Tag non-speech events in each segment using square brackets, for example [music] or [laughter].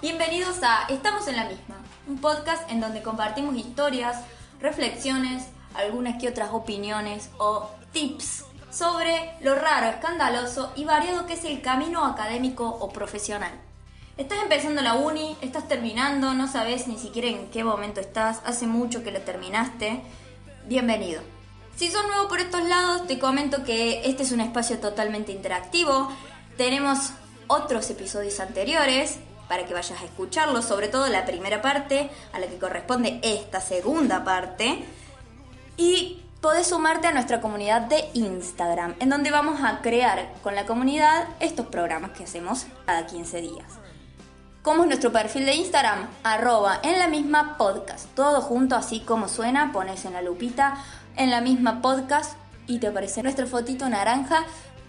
Bienvenidos a Estamos en la misma, un podcast en donde compartimos historias, reflexiones, algunas que otras opiniones o tips sobre lo raro, escandaloso y variado que es el camino académico o profesional. Estás empezando la uni, estás terminando, no sabes ni siquiera en qué momento estás, hace mucho que la terminaste. Bienvenido. Si sos nuevo por estos lados, te comento que este es un espacio totalmente interactivo. Tenemos otros episodios anteriores para que vayas a escucharlos, sobre todo la primera parte, a la que corresponde esta segunda parte. Y podés sumarte a nuestra comunidad de Instagram, en donde vamos a crear con la comunidad estos programas que hacemos cada 15 días. ¿Cómo es nuestro perfil de Instagram? Arroba en la misma podcast. Todo junto así como suena, pones en la lupita en la misma podcast y te aparece nuestra fotito naranja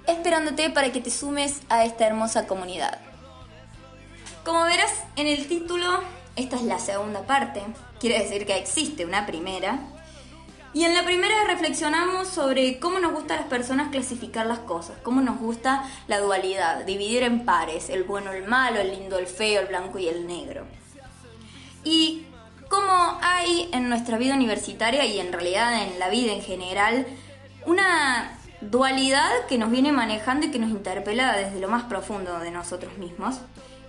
esperándote para que te sumes a esta hermosa comunidad. Como verás en el título, esta es la segunda parte. Quiere decir que existe una primera. Y en la primera reflexionamos sobre cómo nos gusta a las personas clasificar las cosas, cómo nos gusta la dualidad, dividir en pares, el bueno, el malo, el lindo, el feo, el blanco y el negro. Y cómo hay en nuestra vida universitaria y en realidad en la vida en general una dualidad que nos viene manejando y que nos interpela desde lo más profundo de nosotros mismos,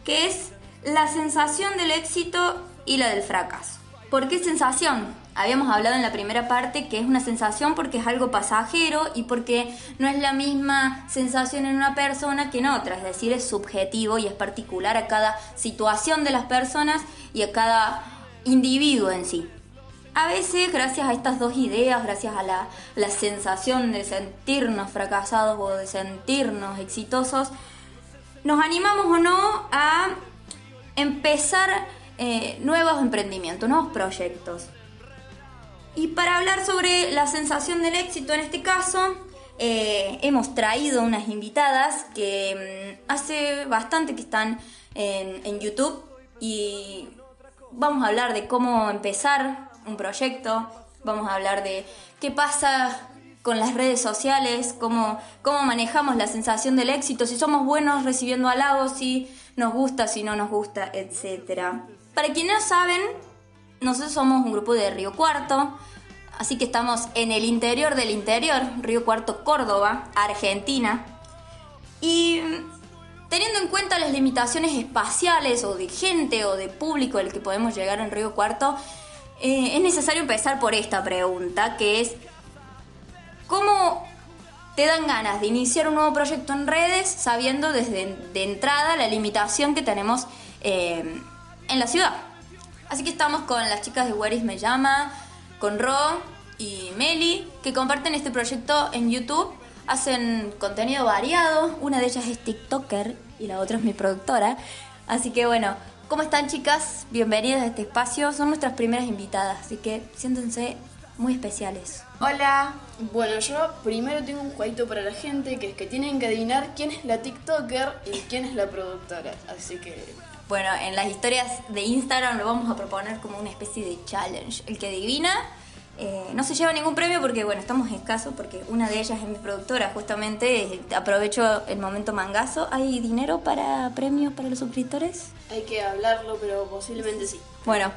que es la sensación del éxito y la del fracaso. ¿Por qué sensación? Habíamos hablado en la primera parte que es una sensación porque es algo pasajero y porque no es la misma sensación en una persona que en otra, es decir, es subjetivo y es particular a cada situación de las personas y a cada individuo en sí. A veces, gracias a estas dos ideas, gracias a la, la sensación de sentirnos fracasados o de sentirnos exitosos, nos animamos o no a empezar eh, nuevos emprendimientos, nuevos proyectos. Y para hablar sobre la sensación del éxito en este caso, eh, hemos traído unas invitadas que mm, hace bastante que están en, YouTube y vamos a hablar de cómo empezar un proyecto, vamos a hablar de qué pasa con las redes sociales, cómo, cómo manejamos la sensación del éxito, si somos buenos recibiendo halagos, si nos gusta, si no nos gusta, etc. Para quienes no saben, nosotros somos un grupo de Río Cuarto, así que estamos en el interior del interior, Río Cuarto, Córdoba, Argentina. Y teniendo en cuenta las limitaciones espaciales o de gente o de público al que podemos llegar en Río Cuarto, eh, es necesario empezar por esta pregunta, que es, ¿cómo te dan ganas de iniciar un nuevo proyecto en redes sabiendo desde de entrada la limitación que tenemos eh, en la ciudad? Así que estamos con las chicas de Whereis Me Llama, con Ro y Meli, que comparten este proyecto en YouTube. Hacen contenido variado, una de ellas es TikToker y la otra es mi productora. Así que bueno, ¿cómo están chicas? Bienvenidas a este espacio. Son nuestras primeras invitadas, así que siéntense muy especiales. Hola. Bueno, yo primero tengo un jueguito para la gente, que es que tienen que adivinar quién es la TikToker y quién es la productora. Así que Bueno, en las historias de Instagram lo vamos a proponer como una especie de challenge. El que adivina eh, no se lleva ningún premio porque, bueno, estamos escasos porque una de ellas es mi productora, justamente. eh, aprovecho el momento mangazo. ¿Hay dinero para premios para los suscriptores? hay que hablarlo, pero posiblemente sí. Bueno,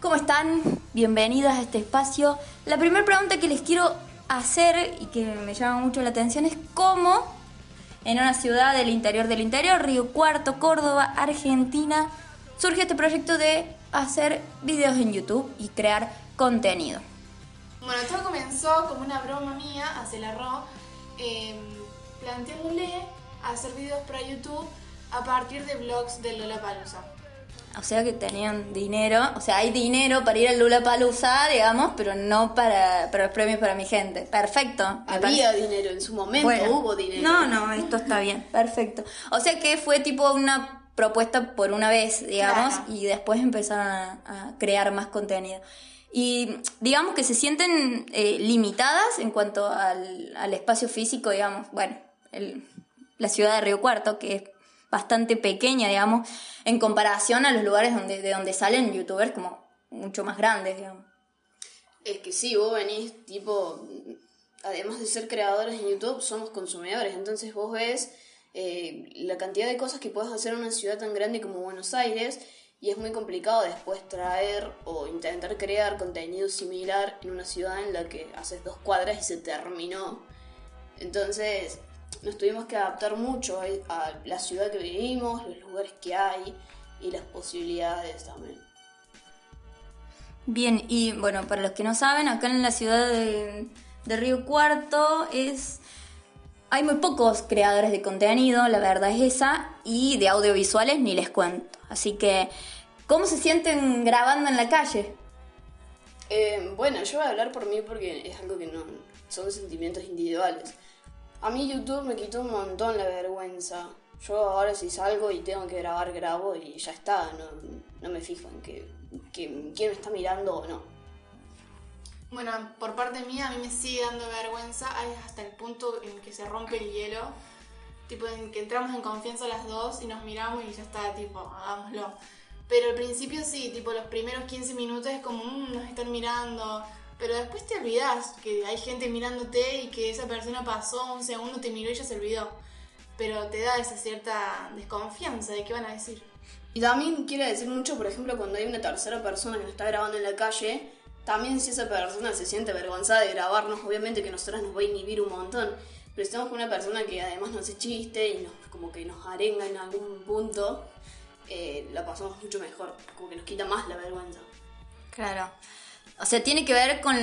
¿cómo están? Bienvenidas a este espacio. La primera pregunta que les quiero hacer y que me llama mucho la atención es cómo en una ciudad del interior del interior, Río Cuarto, Córdoba, Argentina, surge este proyecto de hacer videos en YouTube y crear contenido. Bueno, todo comenzó como una broma mía hacia la RO, eh, planteándole hacer videos para YouTube a partir de vlogs de Lollapalooza. O sea que tenían dinero, o sea, hay dinero para ir al Lula Palusa, digamos, pero no para, para los premios para mi gente. Perfecto. Había dinero, en su momento Bueno, hubo dinero. No, no, esto está bien, perfecto. O sea que fue tipo una propuesta por una vez, digamos, Claro. y después empezaron a, a crear más contenido. Y digamos que se sienten eh, limitadas en cuanto al, al espacio físico, digamos, bueno, el- la ciudad de Río Cuarto, que es bastante pequeña, digamos, en comparación a los lugares donde, de donde salen youtubers como mucho más grandes, digamos. Es que sí, vos venís, tipo, además de ser creadores en YouTube, somos consumidores. Entonces vos ves eh, la cantidad de cosas que puedes hacer en una ciudad tan grande como Buenos Aires y es muy complicado después traer o intentar crear contenido similar en una ciudad en la que haces dos cuadras y se terminó. Entonces nos tuvimos que adaptar mucho a- la ciudad que vivimos, los lugares que hay y las posibilidades también. Bien, y bueno, para los que no saben, acá en la ciudad de, de Río Cuarto es... Hay muy pocos creadores de contenido, la verdad es esa, y de audiovisuales ni les cuento. Así que, ¿cómo se sienten grabando en la calle? Eh, bueno, yo voy a hablar por mí porque es algo que no son sentimientos individuales. A mí YouTube me quitó un montón la vergüenza. Yo ahora si salgo y tengo que grabar, grabo y ya está. No, no me fijo en que, que- quién me está mirando o no. Bueno, por parte mía a mí me sigue dando vergüenza hasta el punto en que se rompe el hielo. Tipo, en que entramos en confianza las dos y nos miramos y ya está, tipo, hagámoslo. Pero al principio sí, tipo, los primeros 15 minutos es como, "Mm, nos están mirando. Pero después te olvidas que hay gente mirándote y que esa persona pasó un segundo, te miró y ya se olvidó. Pero te da esa cierta desconfianza de qué van a decir. Y también quiere decir mucho, por ejemplo, cuando hay una tercera persona que nos está grabando en la calle, también si esa persona se siente avergonzada de grabarnos, obviamente que a nosotras nos va a inhibir un montón. Pero si estamos con una persona que además nos hace chiste y nos, como que nos arenga en algún punto, eh, la pasamos mucho mejor, como que nos quita más la vergüenza. Claro. O sea, tiene que ver con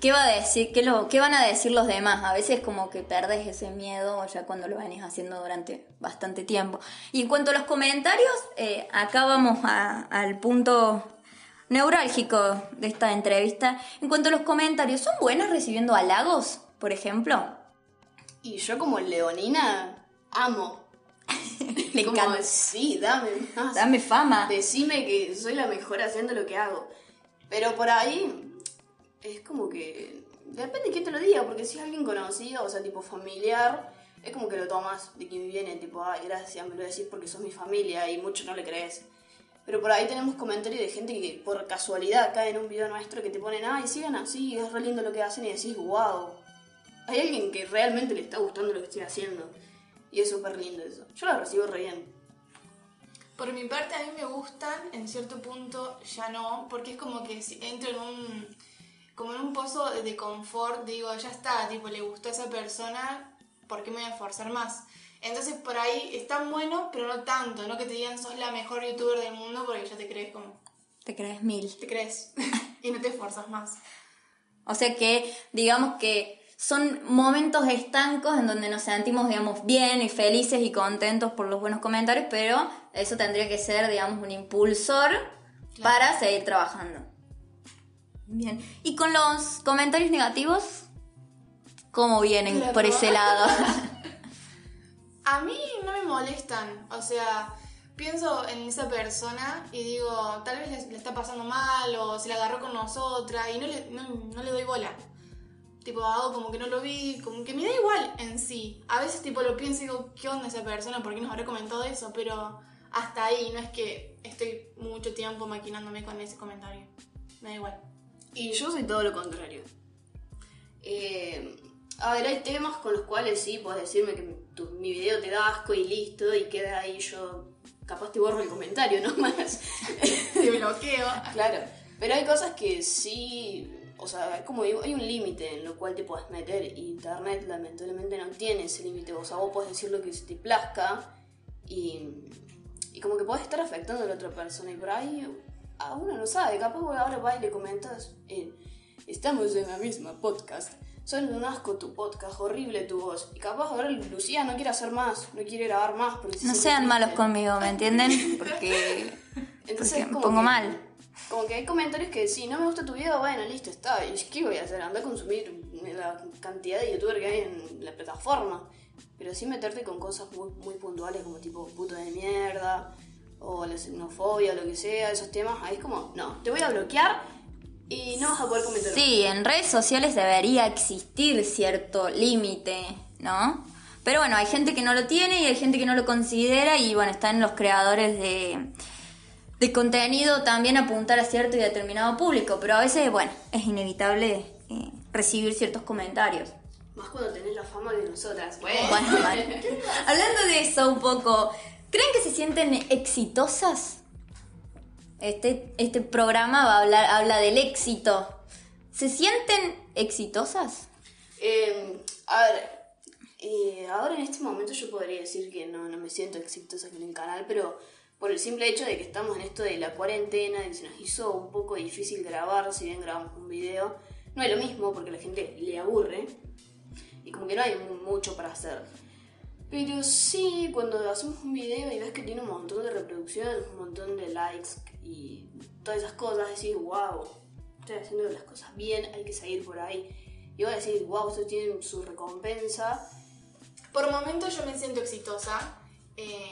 qué va a decir, qué, lo, qué van a decir los demás. A veces como que perdes ese miedo ya cuando lo venís haciendo durante bastante tiempo. Y en cuanto a los comentarios, eh, acá vamos a- al punto neurálgico de esta entrevista. En cuanto a los comentarios, ¿son buenos recibiendo halagos, por ejemplo? Y yo como leonina, amo. [laughs] Le Como, encanta. Sí, dame más. Dame fama. Decime que soy la mejor haciendo lo que hago. Pero por ahí es como que. Depende de quién te lo diga, porque si es alguien conocido, o sea, tipo familiar, es como que lo tomas de quien viene, tipo, ay, gracias, me lo decís porque sos mi familia y mucho no le crees. Pero por ahí tenemos comentarios de gente que por casualidad cae en un video nuestro que te ponen, ay, sigan así, es re lindo lo que hacen y decís, wow. Hay alguien que realmente le está gustando lo que estoy haciendo. Y es súper lindo eso. Yo lo recibo re bien. Por mi parte, a mí me gustan, en cierto punto ya no, porque es como que entro en un, como en un pozo de, confort, digo, ya está, tipo, le gustó a esa persona, ¿por qué me voy a esforzar más? Entonces por ahí están buenos, pero no tanto, no que te digan sos la mejor youtuber del mundo porque ya te crees como, Te crees mil. te crees [laughs] y no te esfuerzas más. O sea que, digamos que son momentos estancos en donde nos sentimos, digamos, bien y felices y contentos por los buenos comentarios, pero eso tendría que ser, digamos, un impulsor para seguir trabajando. Bien. ¿Y con los comentarios negativos? ¿Cómo vienen por ese lado? [laughs] A mí no me molestan, o sea, pienso en esa persona y digo, tal vez le, le está pasando mal o se la agarró con nosotras y no le, no, no le doy bola. Tipo, hago como que no lo vi, como que me da igual en sí. A veces tipo lo pienso y digo, ¿qué onda esa persona? ¿Por qué nos habrá comentado eso? Pero hasta ahí, no es que estoy mucho tiempo maquinándome con ese comentario. Me da igual. Y yo soy todo lo contrario. Eh, a ver, hay temas con los cuales sí, puedes decirme que tu- mi video te da asco y listo, y queda ahí yo. Capaz te borro el comentario nomás. [laughs] Te bloqueo. claro. Pero hay cosas que sí. O sea, como digo, hay un límite en lo cual te puedes meter. Y internet lamentablemente no tiene ese límite. O sea, vos podés decir lo que se te plazca. Y, y como que podés estar afectando a la otra persona. Y por ahí a uno no sabe. Capaz vos ahora vas y le comentas. eh, Estamos en la misma podcast. Son un asco tu podcast, horrible tu voz. Y capaz ahora Lucía no quiere hacer más, no quiere grabar más. porque No sean malos conmigo, ¿me entienden? [laughs] Porque, Entonces porque me pongo que- mal. Como que hay comentarios que si no me gusta tu video, bueno, listo, está. ¿Y qué voy a hacer? Andar a consumir la cantidad de youtubers que hay en la plataforma. Pero sí meterte con cosas muy, muy puntuales como tipo puto de mierda o la xenofobia o lo que sea, esos temas. Ahí es como, no, te voy a bloquear y no vas a poder comentar. Sí, en redes sociales debería existir cierto límite, ¿no? Pero bueno, hay gente que no lo tiene y hay gente que no lo considera y bueno, están los creadores de, de contenido también apuntar a cierto y determinado público, pero a veces, bueno, es inevitable eh, recibir ciertos comentarios. Más cuando tenés la fama de nosotras. Bueno, Bueno, vale. [laughs] Hablando de eso un poco, ¿creen que se sienten exitosas? Este, este programa va a hablar, habla del éxito. ¿Se sienten exitosas? Eh, a ver, eh, ahora en este momento yo podría decir que no, no me siento exitosa con el canal, pero por el simple hecho de que estamos en esto de la cuarentena, de que se nos hizo un poco difícil grabar, si bien grabamos un video, no es lo mismo porque la gente le aburre y como que no hay mu- mucho para hacer. Pero sí, cuando hacemos un video y ves que tiene un montón de reproducciones, un montón de likes y todas esas cosas, decís, wow, estoy haciendo las cosas bien, hay que seguir por ahí. Y vas a decir, wow, esto tiene su recompensa. Por momentos yo me siento exitosa, eh,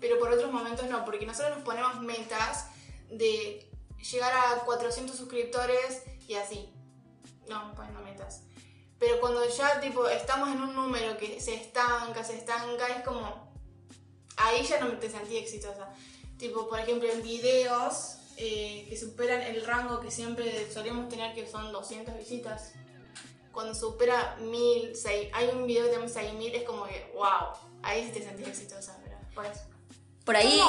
pero por otros momentos no, porque nosotros nos ponemos metas de llegar a 400 suscriptores y así. No, poniendo metas. Pero cuando ya tipo estamos en un número que se estanca, se estanca, es como... Ahí ya no te sentí exitosa. Tipo, por ejemplo, en videos eh, que superan el rango que siempre solíamos tener, que son 200 visitas. Cuando supera 1000, seis- hay un video que tiene 6000, es como que, wow, ahí sí te sentís exitosa, pero por eso. Por ahí,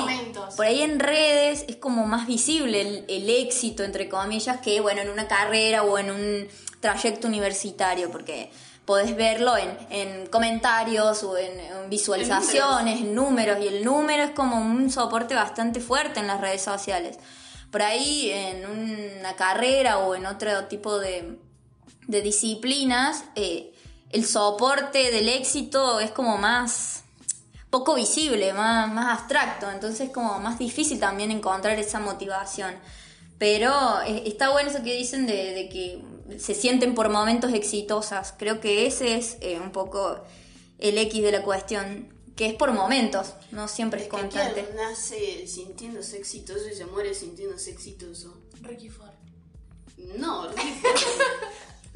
por ahí en redes es como más visible el, el éxito, entre comillas, que bueno, en una carrera o en un trayecto universitario, porque podés verlo en, en comentarios o en, en visualizaciones, en números. y el número es como un soporte bastante fuerte en las redes sociales. Por ahí en una carrera o en otro tipo de, de disciplinas, eh, el soporte del éxito es como más poco visible, más, más abstracto, entonces es como más difícil también encontrar esa motivación. Pero eh, está bueno eso que dicen de, de que se sienten por momentos exitosas. Creo que ese es eh, un poco el X de la cuestión, que es por momentos, no siempre es Es que constante. quien nace sintiéndose exitoso y se muere sintiéndose exitoso. Ricky Ford. No, Ricky Ford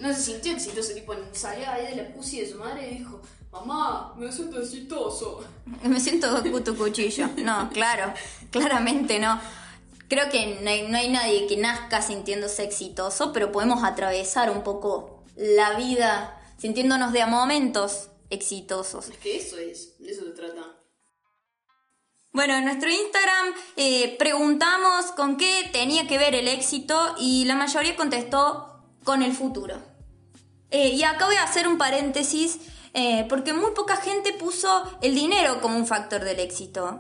no se sintió exitoso, tipo salió ahí de la pussy de su madre y dijo, mamá, me siento exitoso. Me siento cuto cuchillo. No, claro, claramente no. Creo que no hay, no hay nadie que nazca sintiéndose exitoso, pero podemos atravesar un poco la vida sintiéndonos de a momentos exitosos. Es que eso es, de eso se trata. Bueno, en nuestro Instagram eh, preguntamos con qué tenía que ver el éxito y la mayoría contestó con el futuro. Eh, y acá voy a hacer un paréntesis eh, porque muy poca gente puso el dinero como un factor del éxito.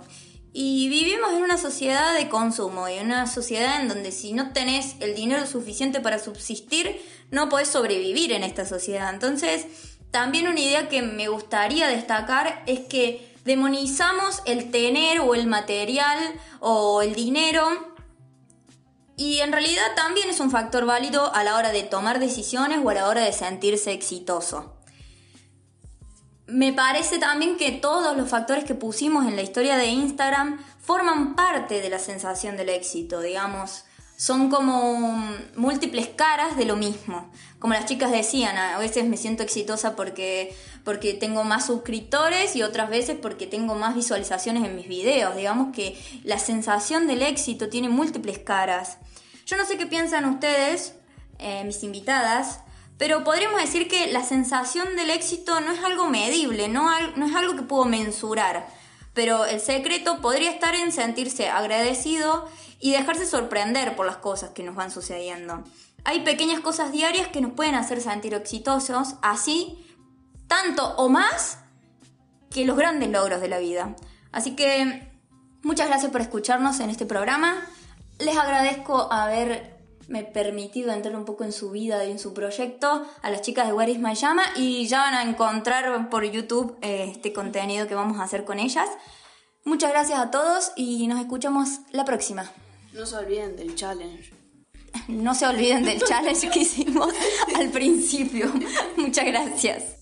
Y vivimos en una sociedad de consumo y en una sociedad en donde si no tenés el dinero suficiente para subsistir, no podés sobrevivir en esta sociedad. Entonces, también una idea que me gustaría destacar es que demonizamos el tener o el material o el dinero y en realidad también es un factor válido a la hora de tomar decisiones o a la hora de sentirse exitoso. Me parece también que todos los factores que pusimos en la historia de Instagram forman parte de la sensación del éxito, digamos. Son como múltiples caras de lo mismo. Como las chicas decían, a veces me siento exitosa porque, porque tengo más suscriptores y otras veces porque tengo más visualizaciones en mis videos. Digamos que la sensación del éxito tiene múltiples caras. Yo no sé qué piensan ustedes, eh, mis invitadas, pero podríamos decir que la sensación del éxito no es algo medible, no, no es algo que puedo mensurar. Pero el secreto podría estar en sentirse agradecido y dejarse sorprender por las cosas que nos van sucediendo. Hay pequeñas cosas diarias que nos pueden hacer sentir exitosos, así, tanto o más que los grandes logros de la vida. Así que muchas gracias por escucharnos en este programa. Les agradezco haberme permitido entrar un poco en su vida y en su proyecto a las chicas de Where is My Llama y ya van a encontrar por YouTube eh, este contenido que vamos a hacer con ellas. Muchas gracias a todos y nos escuchamos la próxima. No se olviden del challenge. No se olviden del challenge que hicimos al principio. Muchas gracias.